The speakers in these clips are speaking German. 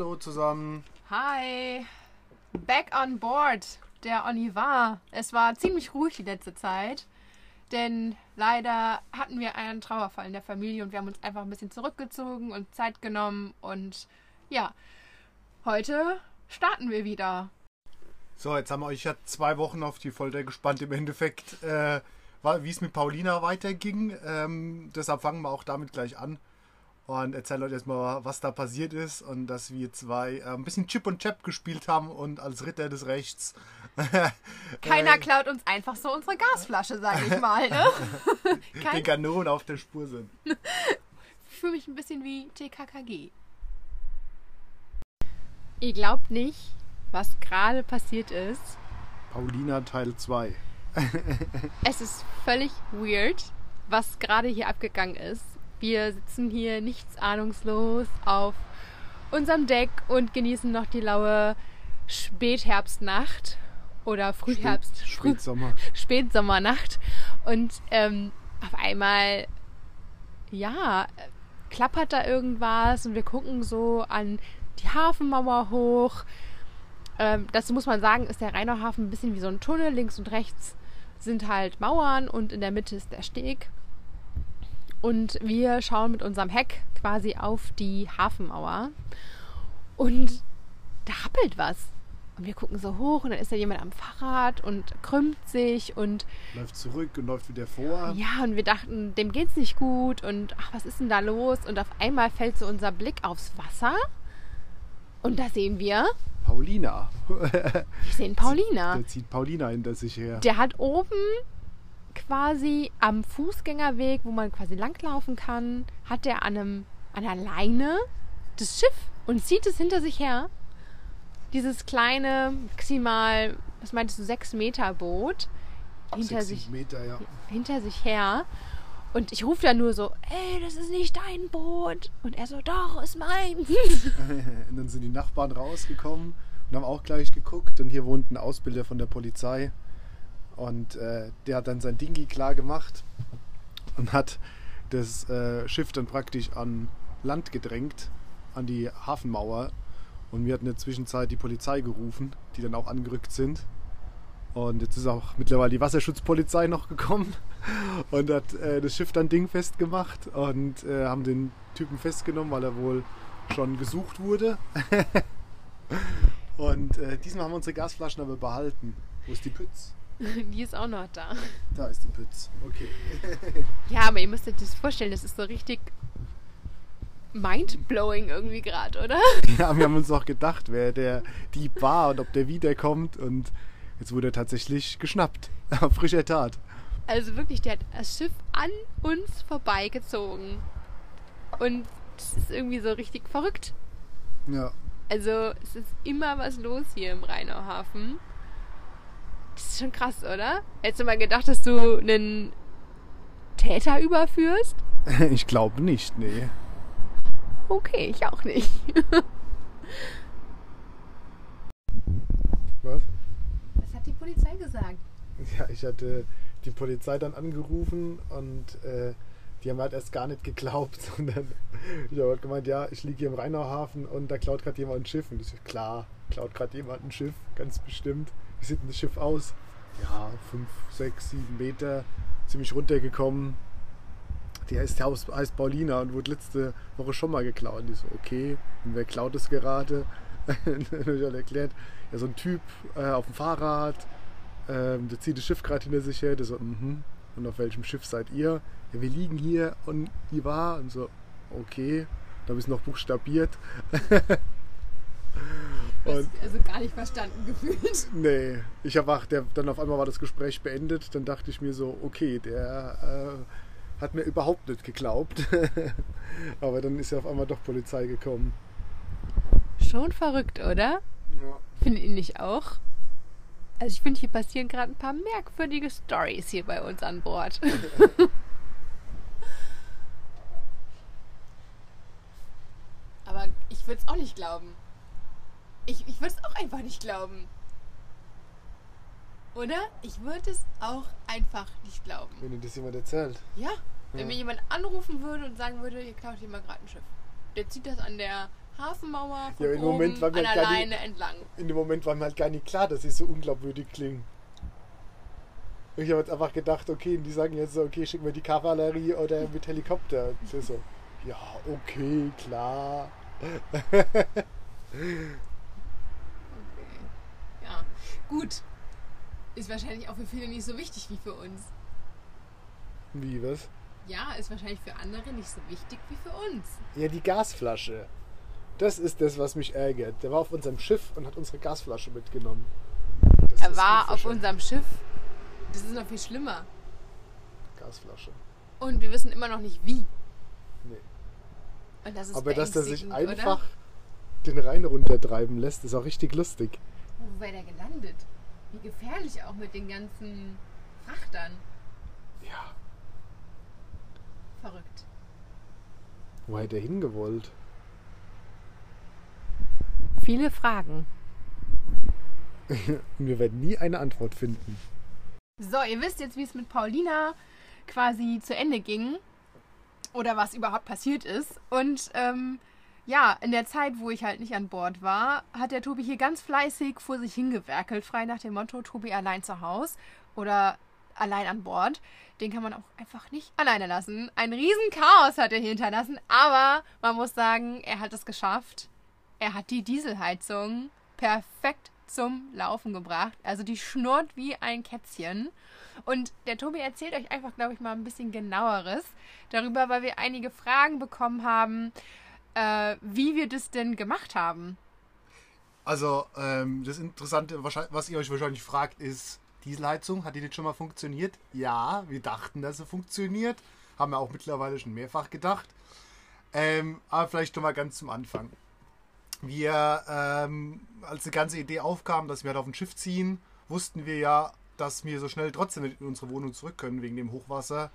Hallo zusammen. Hi. Back on board, der Oni war. Es war ziemlich ruhig die letzte Zeit, denn leider hatten wir einen Trauerfall in der Familie und wir haben uns einfach ein bisschen zurückgezogen und Zeit genommen und ja, heute starten wir wieder. So, jetzt haben wir euch ja zwei Wochen auf die Folter gespannt im Endeffekt, äh, wie es mit Paulina weiterging. Ähm, deshalb fangen wir auch damit gleich an und erzählen euch erstmal, was da passiert ist und dass wir zwei äh, ein bisschen Chip und Chap gespielt haben und als Ritter des Rechts. Keiner klaut uns einfach so unsere Gasflasche, sage ich mal. Ne? Den Kanonen auf der Spur sind. Fühle mich ein bisschen wie TKKG. Ihr glaubt nicht, was gerade passiert ist. Paulina Teil 2. es ist völlig weird, was gerade hier abgegangen ist. Wir sitzen hier nichts ahnungslos auf unserem Deck und genießen noch die laue Spätherbstnacht oder Frühherbst. Spätsommer. Spätsommernacht. Und ähm, auf einmal, ja, klappert da irgendwas und wir gucken so an die Hafenmauer hoch. Ähm, dazu muss man sagen, ist der Rheinauhafen ein bisschen wie so ein Tunnel. Links und rechts sind halt Mauern und in der Mitte ist der Steg. Und wir schauen mit unserem Heck quasi auf die Hafenmauer. Und da rappelt was. Und wir gucken so hoch und dann ist da jemand am Fahrrad und krümmt sich und läuft zurück und läuft wieder vor. Ja, und wir dachten, dem geht's nicht gut und ach, was ist denn da los? Und auf einmal fällt so unser Blick aufs Wasser und da sehen wir Paulina. wir sehen Paulina. Der zieht Paulina hinter sich her. Der hat oben quasi am Fußgängerweg, wo man quasi langlaufen kann, hat er an, einem, an einer Leine das Schiff und zieht es hinter sich her. Dieses kleine, maximal, was meintest du, sechs Meter Boot hinter sich, Meter, ja. hinter sich her. Und ich rufe da nur so, ey, das ist nicht dein Boot. Und er so, doch, ist mein. und dann sind die Nachbarn rausgekommen und haben auch gleich geguckt. Und hier wohnt ein Ausbilder von der Polizei. Und äh, der hat dann sein Dingi klar gemacht und hat das äh, Schiff dann praktisch an Land gedrängt, an die Hafenmauer. Und wir hatten in der Zwischenzeit die Polizei gerufen, die dann auch angerückt sind. Und jetzt ist auch mittlerweile die Wasserschutzpolizei noch gekommen und hat äh, das Schiff dann dingfest gemacht und äh, haben den Typen festgenommen, weil er wohl schon gesucht wurde. und äh, diesmal haben wir unsere Gasflaschen aber behalten. Wo ist die Pütz? Die ist auch noch da. Da ist die Pütz. Okay. ja, aber ihr müsst euch das vorstellen, das ist so richtig mindblowing irgendwie gerade, oder? Ja, wir haben uns auch gedacht, wer der Dieb war und ob der wiederkommt und jetzt wurde er tatsächlich geschnappt. Frischer Tat. Also wirklich, der hat das Schiff an uns vorbeigezogen. Und das ist irgendwie so richtig verrückt. Ja. Also es ist immer was los hier im Rheinauhafen. Das ist schon krass, oder? Hättest du mal gedacht, dass du einen Täter überführst? Ich glaube nicht, nee. Okay, ich auch nicht. Was? Was hat die Polizei gesagt? Ja, ich hatte die Polizei dann angerufen und äh, die haben halt erst gar nicht geglaubt, sondern ich habe halt gemeint, ja, ich liege hier im Rheinauhafen und da klaut gerade jemand ein Schiff. Und ich so, klar, klaut gerade jemand ein Schiff, ganz bestimmt. Wie sieht denn das Schiff aus? Ja, 5, 6, 7 Meter, ziemlich runtergekommen. Die heißt, heißt Paulina und wurde letzte Woche schon mal geklaut. Und ich so, okay, und wer klaut es gerade? dann habe ich halt erklärt, ja, so ein Typ äh, auf dem Fahrrad, ähm, der zieht das Schiff gerade hinter sich her. Der so, mhm. Und auf welchem Schiff seid ihr? Ja, wir liegen hier und die war. Und so, okay. Da habe ich es noch buchstabiert. Und also gar nicht verstanden gefühlt. Nee, ich habe auch, der, dann auf einmal war das Gespräch beendet. Dann dachte ich mir so, okay, der äh, hat mir überhaupt nicht geglaubt. Aber dann ist ja auf einmal doch Polizei gekommen. Schon verrückt, oder? Ja. Findet ihr nicht auch? Also ich finde, hier passieren gerade ein paar merkwürdige Stories hier bei uns an Bord. Aber ich würde es auch nicht glauben. Ich, ich würde es auch einfach nicht glauben. Oder? Ich würde es auch einfach nicht glauben. Wenn dir das jemand erzählt. Ja. Wenn Ja. mir jemand anrufen würde und sagen würde, ihr klaut hier mal gerade ein Schiff. Der zieht das an der Hafenmauer von Ja, im Moment war mir an gar der nicht- Leine entlang. In dem Moment war mir halt gar nicht klar, dass sie so unglaubwürdig klingen. Ich habe jetzt einfach gedacht, okay, die sagen jetzt so, okay, schicken wir die Kavallerie oder mit Helikopter. So, ja, okay, klar. Gut. Ist wahrscheinlich auch für viele nicht so wichtig wie für uns. Wie, was? Ja, ist wahrscheinlich für andere nicht so wichtig wie für uns. Ja, die Gasflasche. Das ist das, was mich ärgert. Der war auf unserem Schiff und hat unsere Gasflasche mitgenommen. Das Er war auf unserem Schiff. Das ist noch viel schlimmer. Gasflasche. Und wir wissen immer noch nicht wie. Nee. Und das ist Aber dass der sich einfach Oder? den Rhein runtertreiben lässt, ist auch richtig lustig. Wo wäre der gelandet? Wie gefährlich auch mit den ganzen Frachtern. Ja. Verrückt. Wo hätte er hingewollt? Viele Fragen. Und wir werden nie eine Antwort finden. So, ihr wisst jetzt, wie es mit Paulina quasi zu Ende ging. Oder was überhaupt passiert ist. Und ähm, ja, in der Zeit, wo ich halt nicht an Bord war, hat der Tobi hier ganz fleißig vor sich hingewerkelt. Frei nach dem Motto, Tobi allein zu Hause oder allein an Bord. Den kann man auch einfach nicht alleine lassen. Ein riesen Chaos hat er hier hinterlassen. Aber man muss sagen, er hat es geschafft. Er hat die Dieselheizung perfekt zum Laufen gebracht. Also die schnurrt wie ein Kätzchen. Und der Tobi erzählt euch einfach, glaube ich, mal ein bisschen genaueres darüber, weil wir einige Fragen bekommen haben, äh, wie wir das denn gemacht haben. Also, ähm, das Interessante, was ihr euch wahrscheinlich fragt, ist, Dieselheizung, hat die nicht schon mal funktioniert? Ja, wir dachten, dass sie funktioniert. Haben wir auch mittlerweile schon mehrfach gedacht. Ähm, aber vielleicht noch mal ganz zum Anfang. Wir, ähm, als die ganze Idee aufkam, dass wir halt auf ein Schiff ziehen, wussten wir ja, dass wir so schnell trotzdem in unsere Wohnung zurück können wegen dem Hochwasser.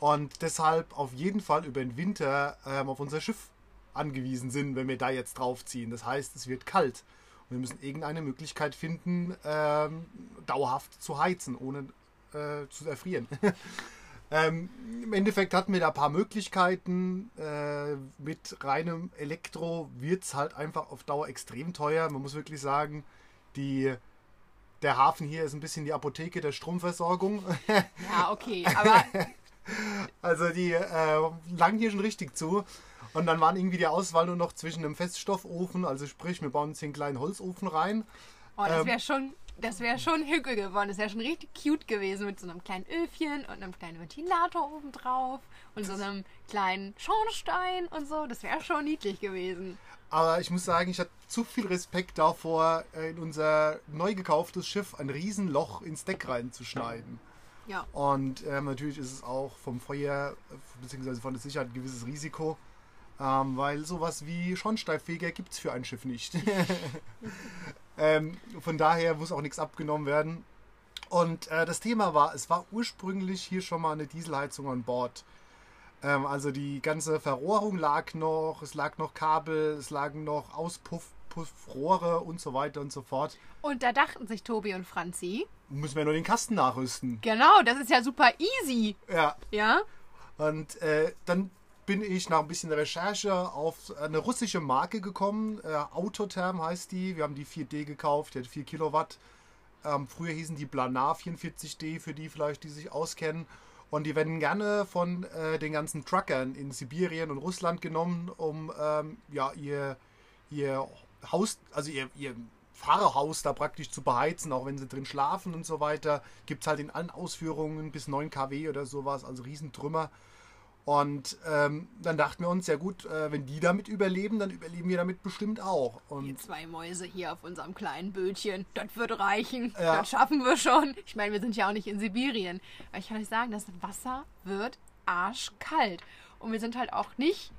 Und deshalb auf jeden Fall über den Winter ähm, auf unser Schiff angewiesen sind, wenn wir da jetzt draufziehen. Das heißt, es wird kalt. Und wir müssen irgendeine Möglichkeit finden, ähm, dauerhaft zu heizen, ohne äh, zu erfrieren. ähm, Im Endeffekt hatten wir da ein paar Möglichkeiten. Äh, mit reinem Elektro wird es halt einfach auf Dauer extrem teuer. Man muss wirklich sagen, die, der Hafen hier ist ein bisschen die Apotheke der Stromversorgung. Ja, okay, aber Also die äh, lagen hier schon richtig zu. Und dann waren irgendwie die Auswahl nur noch zwischen einem Feststoffofen, also sprich, wir bauen uns hier einen kleinen Holzofen rein. oh, das Ähm. wäre schon, das wäre schon hügel geworden. Das wäre schon richtig cute gewesen mit so einem kleinen Öfchen und einem kleinen Ventilator oben drauf und so einem kleinen Schornstein und so. Das wäre schon niedlich gewesen. Aber ich muss sagen, ich hatte zu viel Respekt davor, äh, in unser neu gekauftes Schiff ein Riesenloch ins Deck reinzuschneiden. Ja. Und ähm, natürlich ist es auch vom Feuer bzw. von der Sicherheit ein gewisses Risiko, ähm, weil sowas wie Schornsteinfeger gibt es für ein Schiff nicht. ähm, von daher muss auch nichts abgenommen werden. Und äh, das Thema war, es war ursprünglich hier schon mal eine Dieselheizung an Bord. Ähm, also die ganze Verrohrung lag noch, es lag noch Kabel, es lagen noch Auspuffrohre und so weiter und so fort. Und da dachten sich Tobi und Franzi, Müssen wir nur den Kasten nachrüsten. genau, das ist ja super easy. Ja, Ja? Und äh, dann bin ich nach ein bisschen Recherche auf eine russische Marke gekommen. Äh, Autotherm heißt die. Wir haben die 4D gekauft, die hat 4 Kilowatt. Ähm, früher hießen die Planar 44D, für die vielleicht, die sich auskennen. Und die werden gerne von äh, den ganzen Truckern in Sibirien und Russland genommen, um ähm, ja, ihr, ihr Haus, also ihr, ihr Fahrerhaus da praktisch zu beheizen, auch wenn sie drin schlafen und so weiter. Gibt es halt in allen Ausführungen bis 9 kW oder sowas, also Riesentrümmer. Und ähm, dann dachten wir uns, ja gut, äh, wenn die damit überleben, dann überleben wir damit bestimmt auch. Die Und zwei Mäuse hier auf unserem kleinen Bötchen, das wird reichen. Ja. Das schaffen wir schon. Ich meine, wir sind ja auch nicht in Sibirien. Aber ich kann euch sagen, das Wasser wird arschkalt. Und wir sind halt auch nicht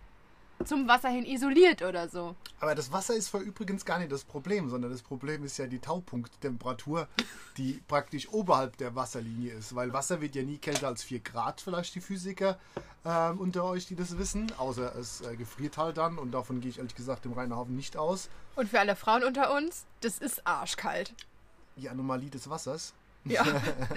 zum Wasser hin isoliert oder so. Aber das Wasser ist für übrigens gar nicht das Problem, sondern das Problem ist ja die Taupunkttemperatur, die praktisch oberhalb der Wasserlinie ist. Weil Wasser wird ja nie kälter als 4 Grad, vielleicht die Physiker ähm, unter euch, die das wissen. Außer es äh, gefriert halt dann und davon gehe ich ehrlich gesagt im Rheinhafen nicht aus. Und für alle Frauen unter uns, das ist arschkalt. Die Anomalie des Wassers. Ja.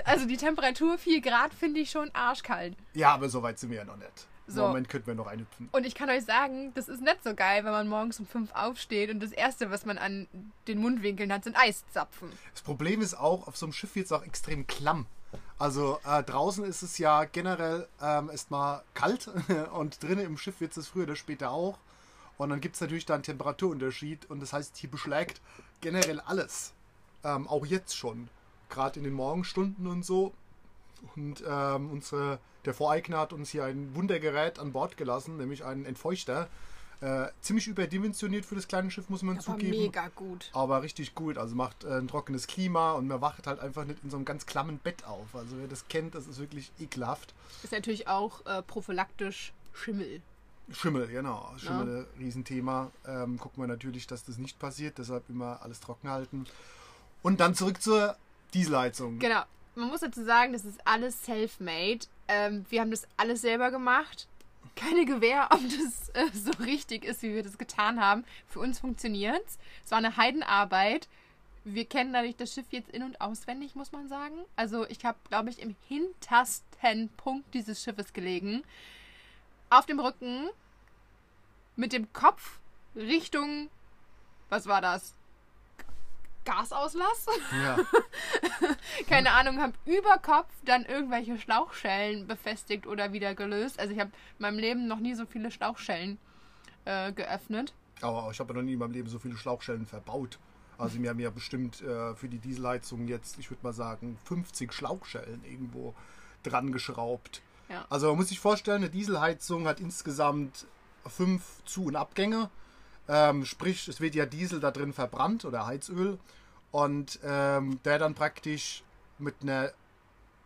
Also die Temperatur 4 Grad finde ich schon arschkalt. Ja, aber so weit sind wir ja noch nicht. So. Moment könnten wir noch einhüpfen. Und ich kann euch sagen, das ist nicht so geil, wenn man morgens um fünf aufsteht und das Erste, was man an den Mundwinkeln hat, sind Eiszapfen. Das Problem ist auch, auf so einem Schiff wird es auch extrem klamm. Also äh, draußen ist es ja generell ähm, erstmal kalt und drinnen im Schiff wird es früher oder später auch. Und dann gibt es natürlich da einen Temperaturunterschied und das heißt, hier beschlägt generell alles. Ähm, auch jetzt schon. Gerade in den Morgenstunden und so. Und ähm, unsere, der Voreigner hat uns hier ein Wundergerät an Bord gelassen, nämlich einen Entfeuchter. Äh, ziemlich überdimensioniert für das kleine Schiff, muss man Aber zugeben. mega gut. Aber richtig gut. Also macht äh, ein trockenes Klima und man wacht halt einfach nicht in so einem ganz klammen Bett auf. Also wer das kennt, das ist wirklich ekelhaft. Ist natürlich auch äh, prophylaktisch Schimmel. Schimmel, genau. Schimmel, Riesenthema. Ähm, gucken wir natürlich, dass das nicht passiert. Deshalb immer alles trocken halten. Und dann zurück zur Dieselheizung. Genau. Man muss dazu sagen, das ist alles self-made. Ähm, wir haben das alles selber gemacht. Keine Gewähr, ob das äh, so richtig ist, wie wir das getan haben. Für uns funktioniert's. Es war eine Heidenarbeit. Wir kennen dadurch das Schiff jetzt in- und auswendig, muss man sagen. Also ich habe, glaube ich, im hintersten Punkt dieses Schiffes gelegen. Auf dem Rücken, mit dem Kopf Richtung, was war das? Gasauslass? Ja. keine Ahnung, habe über Kopf dann irgendwelche Schlauchschellen befestigt oder wieder gelöst. Also ich habe in meinem Leben noch nie so viele Schlauchschellen äh, geöffnet. Aber ich habe noch nie in meinem Leben so viele Schlauchstellen verbaut. Also wir haben ja bestimmt äh, für die Dieselheizung jetzt, ich würde mal sagen, 50 Schlauchstellen irgendwo dran geschraubt. Ja. Also man muss sich vorstellen, eine Dieselheizung hat insgesamt fünf Zu- und Abgänge. Ähm, sprich, es wird ja Diesel da drin verbrannt oder Heizöl. Und ähm, der dann praktisch mit einer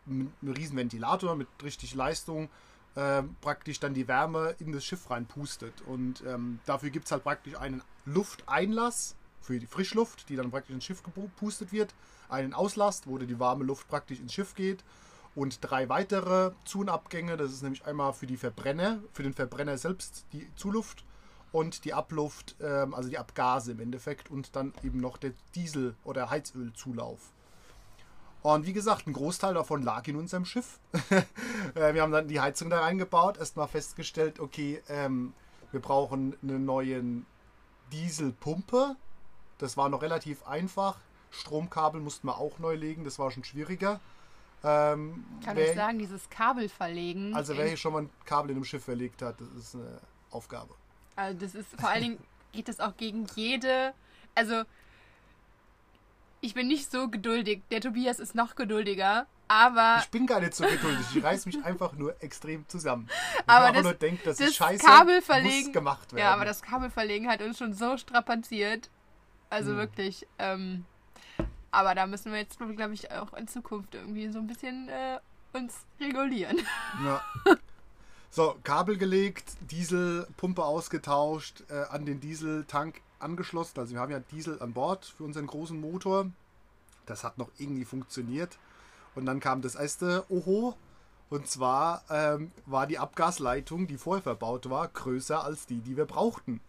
mit einem riesen Ventilator mit richtig Leistung ähm, praktisch dann die Wärme in das Schiff reinpustet. Und ähm, dafür gibt es halt praktisch einen Lufteinlass für die Frischluft, die dann praktisch ins Schiff gepustet wird, einen Auslast, wo die warme Luft praktisch ins Schiff geht und drei weitere Zu-. Das ist nämlich einmal für die Verbrenner, für den Verbrenner selbst die Zuluft und die Abluft, ähm, also die Abgase im Endeffekt und dann eben noch der Diesel- oder Heizölzulauf. Und wie gesagt, ein Großteil davon lag in unserem Schiff. Äh, wir haben dann die Heizung da reingebaut, erstmal festgestellt, okay, ähm, wir brauchen eine neue Dieselpumpe. Das war noch relativ einfach. Stromkabel mussten wir auch neu legen, das war schon schwieriger. Ähm, Kann wer- ich sagen, dieses Kabel verlegen. also wer hier schon mal ein Kabel in einem Schiff verlegt hat, das ist eine Aufgabe. Also das ist vor allen Dingen geht das auch gegen jede. Also ich bin nicht so geduldig. Der Tobias ist noch geduldiger, aber Ich bin gar nicht so geduldig, ich reiß mich einfach nur extrem zusammen. Ich Aber einfach das- nur denke, das, das scheiße, Kabel muss verlegen- gemacht werden. ja, aber das Kabelverlegen hat uns schon so strapaziert. Also Hm. wirklich. Ähm, aber da müssen wir jetzt, glaube ich, auch in Zukunft irgendwie so ein bisschen äh, uns regulieren. Ja. So, Kabel gelegt, Dieselpumpe ausgetauscht, äh, an den Dieseltank angeschlossen. Also wir haben ja Diesel an Bord für unseren großen Motor. Das hat noch irgendwie funktioniert. Und dann kam das erste Oho. Und zwar ähm, war die Abgasleitung, die vorher verbaut war, größer als die, die wir brauchten.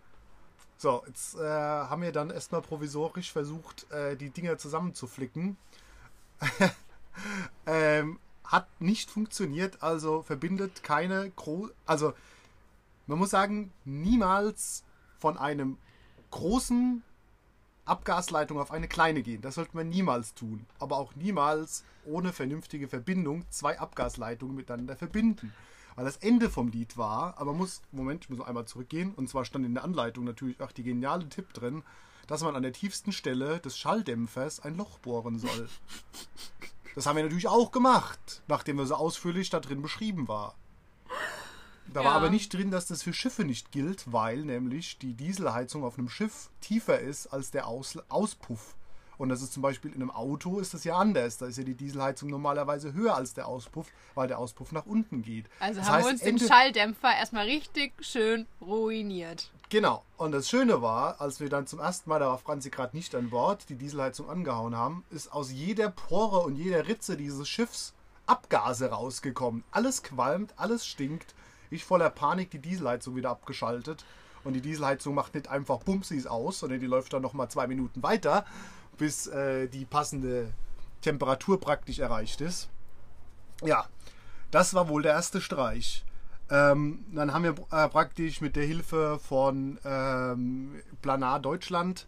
So, jetzt äh, haben wir dann erstmal provisorisch versucht, äh, die Dinger zusammenzuflicken. ähm, hat nicht funktioniert, also verbindet keine gro also man muss sagen, niemals von einem großen Abgasleitung auf eine kleine gehen. Das sollte man niemals tun. Aber auch niemals ohne vernünftige Verbindung zwei Abgasleitungen miteinander verbinden. Weil das Ende vom Lied war, aber man muss, Moment, ich muss noch einmal zurückgehen. Und zwar stand in der Anleitung natürlich auch die geniale Tipp drin, dass man an der tiefsten Stelle des Schalldämpfers ein Loch bohren soll. Das haben wir natürlich auch gemacht, nachdem wir so ausführlich da drin beschrieben war. Da war Ja. aber nicht drin, dass das für Schiffe nicht gilt, weil nämlich die Dieselheizung auf einem Schiff tiefer ist als der Aus Auspuff. Und das ist zum Beispiel in einem Auto ist das ja anders. Da ist ja die Dieselheizung normalerweise höher als der Auspuff, weil der Auspuff nach unten geht. Also Das haben heißt, wir uns den Schalldämpfer erstmal richtig schön ruiniert. Genau. Und das Schöne war, als wir dann zum ersten Mal, da war Franzi gerade nicht an Bord, die Dieselheizung angehauen haben, ist aus jeder Pore und jeder Ritze dieses Schiffs Abgase rausgekommen. Alles qualmt, alles stinkt. Ich voller Panik die Dieselheizung wieder abgeschaltet. Und die Dieselheizung macht nicht einfach Bumsis aus, sondern die läuft dann nochmal zwei Minuten weiter, bis äh, die passende Temperatur praktisch erreicht ist. Ja, das war wohl der erste Streich. Ähm, dann haben wir äh, praktisch mit der Hilfe von ähm, Planar Deutschland,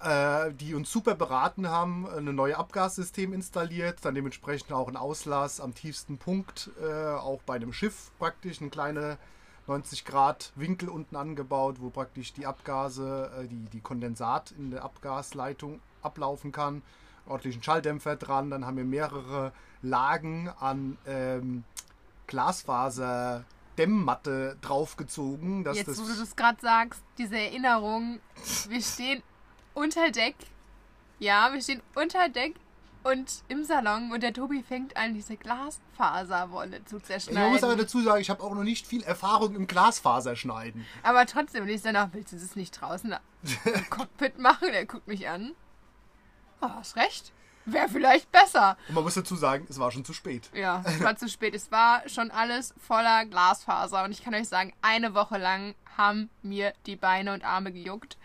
äh, die uns super beraten haben, ein neues Abgassystem installiert, dann dementsprechend auch ein Auslass am tiefsten Punkt, äh, auch bei einem Schiff praktisch, ein kleiner 90 Grad Winkel unten angebaut, wo praktisch die Abgase, äh, die, die Kondensat in der Abgasleitung ablaufen kann. Ordentlichen Schalldämpfer dran, dann haben wir mehrere Lagen an ähm, Glasfaser Dämmmatte draufgezogen. Dass Jetzt, das wo du das gerade sagst, diese Erinnerung, wir stehen unter Deck. Ja, wir stehen unter Deck und im Salon und der Tobi fängt an, diese Glasfaserwolle zu ich zerschneiden. muss aber dazu sagen, ich habe auch noch nicht viel Erfahrung im Glasfaserschneiden. Aber trotzdem, und ich danach, willst du das nicht draußen im Cockpit machen? Der guckt mich an. Oh, hast recht. Wäre vielleicht besser. Und man muss dazu sagen, es war schon zu spät. Ja, es war zu spät. Es war schon alles voller Glasfaser. Und ich kann euch sagen, eine Woche lang haben mir die Beine und Arme gejuckt.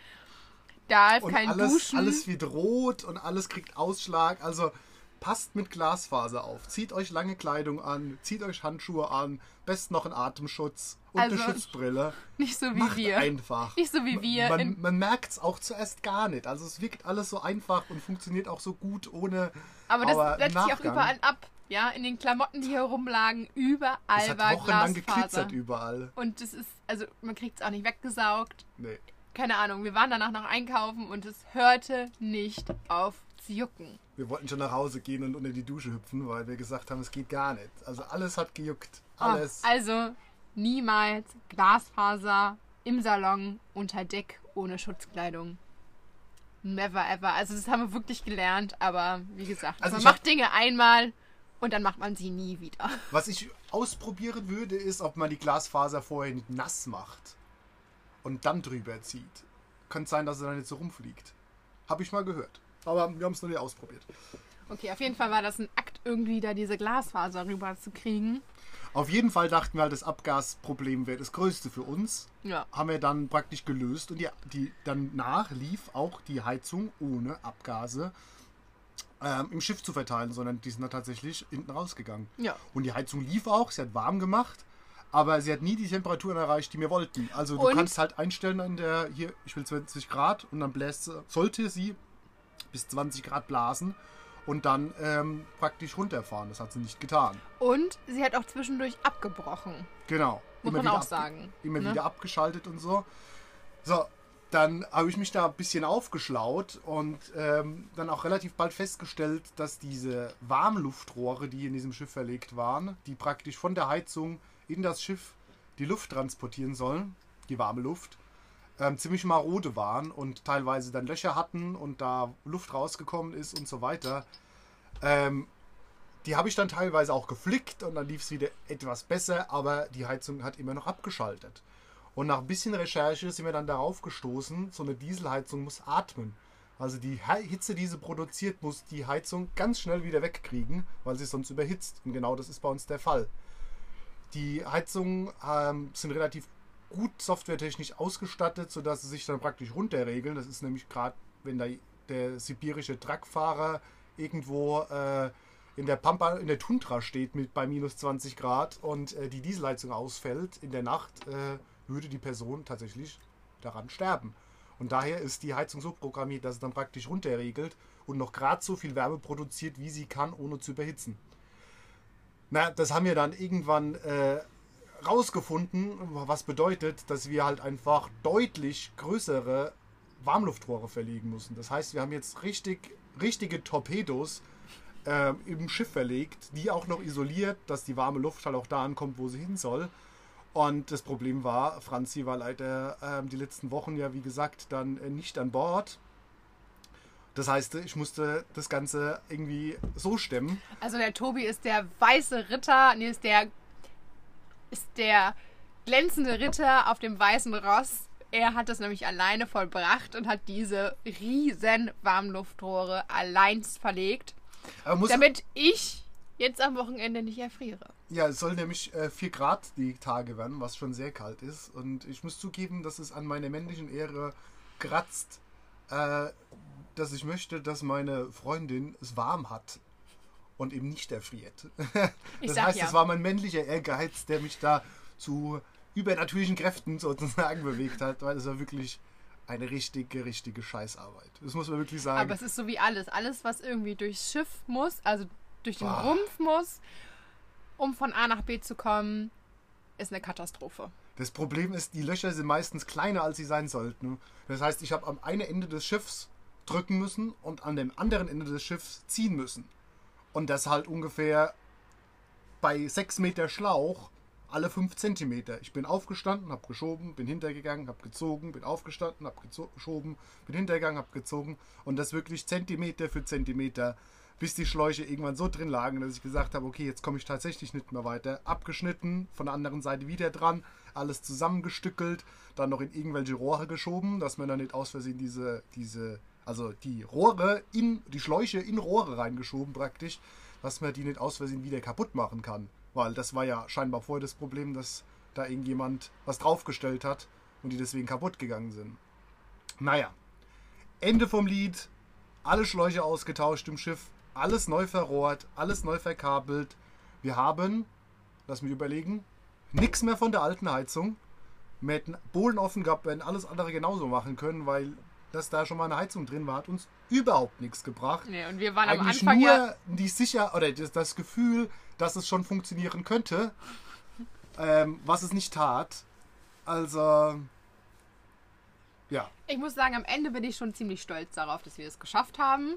Da half Und kein alles, Duschen. alles wird rot und alles kriegt Ausschlag. Also passt mit Glasfaser auf. Zieht euch lange Kleidung an, zieht euch Handschuhe an, best noch einen Atemschutz und eine Also, Schutzbrille. Nicht so wie Macht wir. einfach. Nicht so wie wir. Man, man merkt es auch zuerst gar nicht. Also es wirkt alles so einfach und funktioniert auch so gut ohne. aber das aber setzt sich auch überall ab. Ja, in den Klamotten, die hier rumlagen, überall Es hat war wochenlang Glasfaser. geglitzert überall. Und das ist, also man kriegt es auch nicht weggesaugt. Nee. Keine Ahnung, wir waren danach noch einkaufen und es hörte nicht auf zu jucken. Wir wollten schon nach Hause gehen und unter die Dusche hüpfen, weil wir gesagt haben, es geht gar nicht. Also alles hat gejuckt. Ah, Alles. Also niemals Glasfaser im Salon unter Deck ohne Schutzkleidung. Never ever. Also das haben wir wirklich gelernt, aber wie gesagt, Also man macht Dinge einmal und dann macht man sie nie wieder. Was ich ausprobieren würde, ist, ob man die Glasfaser vorher nicht nass macht und dann drüber zieht. Könnte sein, dass er dann nicht so rumfliegt. Habe ich mal gehört. Aber wir haben es noch nicht ausprobiert. Okay, auf jeden Fall war das ein Akt, irgendwie da diese Glasfaser rüber zu kriegen. Auf jeden Fall dachten wir halt, das Abgasproblem wäre das größte für uns. Ja. Haben wir dann praktisch gelöst und die, die, danach lief auch die Heizung ohne Abgase ähm, im Schiff zu verteilen, sondern die sind da tatsächlich hinten rausgegangen. Ja. Und die Heizung lief auch, sie hat warm gemacht, aber sie hat nie die Temperaturen erreicht, die wir wollten. Also du Und- kannst halt einstellen in der, hier, ich will 20 Grad und dann bläst sollte sie bis 20 Grad blasen und dann ähm, praktisch runterfahren. Das hat sie nicht getan. Und sie hat auch zwischendurch abgebrochen. Genau. Muss man auch sagen, Immer ne? wieder abgeschaltet und so. So, dann habe ich mich da ein bisschen aufgeschlaut und ähm, dann auch relativ bald festgestellt, dass diese Warmluftrohre, die in diesem Schiff verlegt waren, die praktisch von der Heizung in das Schiff die Luft transportieren sollen, die warme Luft, ähm, ziemlich marode waren und teilweise dann Löcher hatten und da Luft rausgekommen ist und so weiter. Ähm, die habe ich dann teilweise auch geflickt und dann lief es wieder etwas besser, aber die Heizung hat immer noch abgeschaltet. Und nach ein bisschen Recherche sind wir dann darauf gestoßen, so eine Dieselheizung muss atmen. Also die Hitze, die sie produziert, muss die Heizung ganz schnell wieder wegkriegen, weil sie sonst überhitzt. Und genau das ist bei uns der Fall. Die Heizungen ähm, sind relativ gut softwaretechnisch ausgestattet, sodass sie sich dann praktisch runterregeln. Das ist nämlich gerade, wenn da der sibirische Truckfahrer irgendwo äh, in der Pampa, in der Tundra steht mit bei minus 20 Grad und äh, die Dieselheizung ausfällt in der Nacht, äh, würde die Person tatsächlich daran sterben. Und daher ist die Heizung so programmiert, dass es dann praktisch runterregelt und noch gerade so viel Wärme produziert, wie sie kann, ohne zu überhitzen. Na, das haben wir dann irgendwann äh, rausgefunden, was bedeutet, dass wir halt einfach deutlich größere Warmluftrohre verlegen müssen. Das heißt, wir haben jetzt richtig, richtige Torpedos ähm, im Schiff verlegt, die auch noch isoliert, dass die warme Luft halt auch da ankommt, wo sie hin soll. Und das Problem war, Franzi war leider ähm, die letzten Wochen ja, wie gesagt, dann äh, nicht an Bord. Das heißt, ich musste das Ganze irgendwie so stemmen. Also der Tobi ist der weiße Ritter, nee, ist der ist der glänzende Ritter auf dem weißen Ross. Er hat das nämlich alleine vollbracht und hat diese riesen Warmluftrohre allein verlegt, damit ich jetzt am Wochenende nicht erfriere. Ja, es soll nämlich äh, 4 Grad die Tage werden, was schon sehr kalt ist. Und ich muss zugeben, dass es an meiner männlichen Ehre kratzt, äh, dass ich möchte, dass meine Freundin es warm hat. und eben nicht erfriert. Das heißt, ja. es war mein männlicher Ehrgeiz, der mich da zu übernatürlichen Kräften sozusagen bewegt hat, weil es war wirklich eine richtige, richtige Scheißarbeit. Das muss man wirklich sagen. Aber es ist so wie alles. Alles, was irgendwie durchs Schiff muss, also durch den Boah. Rumpf muss, um von A nach B zu kommen, ist eine Katastrophe. Das Problem ist, die Löcher sind meistens kleiner, als sie sein sollten. Das heißt, ich habe am einen Ende des Schiffs drücken müssen und an dem anderen Ende des Schiffs ziehen müssen. Und das halt ungefähr bei 6 Meter Schlauch alle 5 Zentimeter. Ich bin aufgestanden, habe geschoben, bin hintergegangen, habe gezogen, bin aufgestanden, habe geschoben, bin hintergegangen, habe gezogen. Und das wirklich Zentimeter für Zentimeter, bis die Schläuche irgendwann so drin lagen, dass ich gesagt habe, okay, jetzt komme ich tatsächlich nicht mehr weiter. Abgeschnitten, von der anderen Seite wieder dran, alles zusammengestückelt, dann noch in irgendwelche Rohre geschoben, dass man dann nicht aus Versehen diese, diese, also die Rohre in, die Schläuche in Rohre reingeschoben praktisch, dass man die nicht aus Versehen wieder kaputt machen kann. Weil das war ja scheinbar vorher das Problem, dass da irgendjemand was draufgestellt hat und die deswegen kaputt gegangen sind. Naja, Ende vom Lied, alle Schläuche ausgetauscht im Schiff, alles neu verrohrt, alles neu verkabelt. Wir haben, lass mich überlegen, nichts mehr von der alten Heizung. Wir hätten Bohlen offen gehabt, wir hätten alles andere genauso machen können, weil dass da schon mal eine Heizung drin war, hat uns überhaupt nichts gebracht. Nee, und wir waren am Eigentlich Anfang nur ja. die sicher oder das, das Gefühl, dass es schon funktionieren könnte, ähm, was es nicht tat. Also ja, Ich muss sagen, am Ende bin ich schon ziemlich stolz darauf, dass wir es geschafft haben.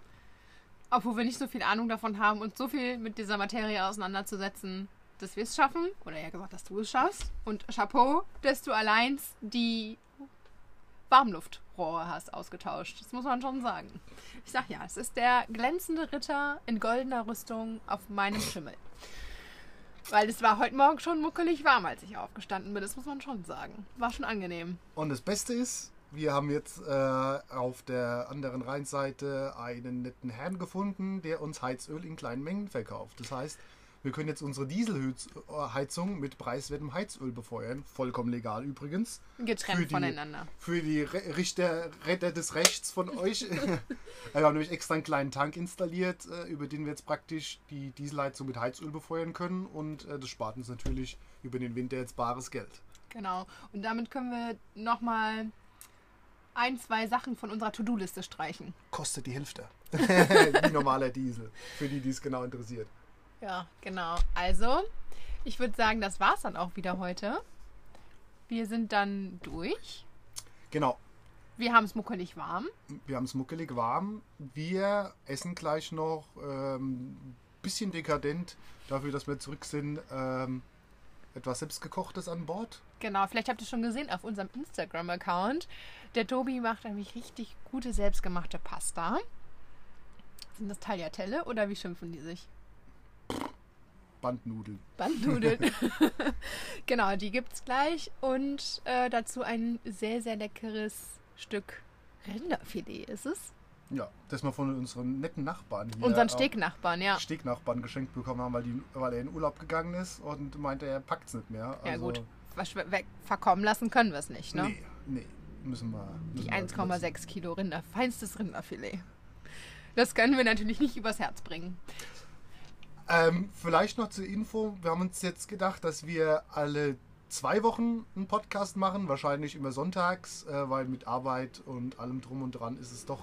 Obwohl wir nicht so viel Ahnung davon haben, uns so viel mit dieser Materie auseinanderzusetzen, dass wir es schaffen. Oder eher gesagt, dass du es schaffst. Und Chapeau, dass du allein die Warmluftrohre hast ausgetauscht. Das muss man schon sagen. Ich sag ja, es ist der glänzende Ritter in goldener Rüstung auf meinem Schimmel. Weil es war heute Morgen schon muckelig warm, als ich aufgestanden bin. Das muss man schon sagen. War schon angenehm. Und das Beste ist, wir haben jetzt äh, auf der anderen Rheinseite einen netten Herrn gefunden, der uns Heizöl in kleinen Mengen verkauft. Das heißt, wir können jetzt unsere Dieselheizung mit preiswertem Heizöl befeuern. Vollkommen legal übrigens. Getrennt Für die- voneinander. Für die Re Richter, Retter des Rechts von euch. wir haben nämlich extra einen kleinen Tank installiert, äh, über den wir jetzt praktisch die Dieselheizung mit Heizöl befeuern können. Und äh, das spart uns natürlich über den Winter jetzt bares Geld. Genau. Und damit können wir nochmal ein, zwei Sachen von unserer To-Do-Liste streichen. kostet die Hälfte. Wie normaler Diesel. Für die, die es genau interessiert. Ja, genau. Also, ich würde sagen, das war's dann auch wieder heute. Wir sind dann durch. Genau. Wir haben es muckelig warm. Wir haben es muckelig warm. Wir essen gleich noch ähm, bisschen dekadent, dafür, dass wir zurück sind, ähm, etwas selbstgekochtes an Bord. Genau, vielleicht habt ihr schon gesehen auf unserem Instagram-Account. Der Tobi macht nämlich richtig gute selbstgemachte Pasta. Sind das Tagliatelle oder wie schimpfen die sich? Bandnudeln. Bandnudeln. genau, die gibt's gleich. Und äh, dazu ein sehr, sehr leckeres Stück Rinderfilet ist es. Ja, das wir von unseren netten Nachbarn hier. Unseren auch Stegnachbarn, ja. Stegnachbarn geschenkt bekommen haben, weil, die, weil er in Urlaub gegangen ist und meinte, er packt es nicht mehr. Ja Also, gut, was weg verkommen lassen können wir es nicht, ne? Nee, nee, müssen wir. Die müssen benutzen. 1,6 Kilo Rinder, feinstes Rinderfilet. Das können wir natürlich nicht übers Herz bringen. Ähm, vielleicht noch zur Info. Wir haben uns jetzt gedacht, dass wir alle zwei Wochen einen Podcast machen. Wahrscheinlich immer sonntags, äh, weil mit Arbeit und allem drum und dran ist es doch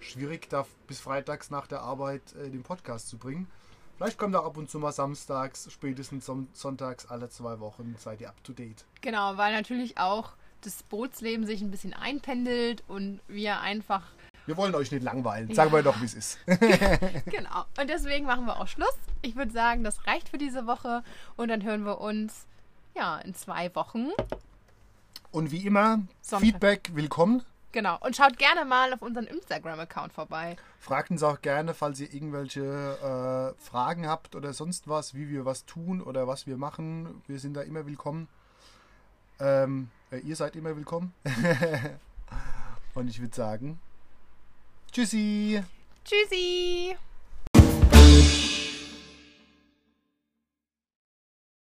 schwierig, da bis freitags nach der Arbeit äh, den Podcast zu bringen. Vielleicht kommt er ab und zu mal samstags, spätestens son sonntags alle zwei Wochen. Seid ihr up to date. Genau, weil natürlich auch das Bootsleben sich ein bisschen einpendelt und wir einfach. Wir wollen euch nicht langweilen. Sagen wir doch, wie es ist. Genau. Und deswegen machen wir auch Schluss. Ich würde sagen, das reicht für diese Woche und dann hören wir uns ja in zwei Wochen. Und wie immer, Sonntag. Feedback willkommen. Genau. Und schaut gerne mal auf unseren Instagram-Account vorbei. Fragt uns auch gerne, falls ihr irgendwelche äh, Fragen habt oder sonst was, wie wir was tun oder was wir machen. Wir sind da immer willkommen. Ähm, äh, ihr seid immer willkommen. Und ich würde sagen, tschüssi. Tschüssi!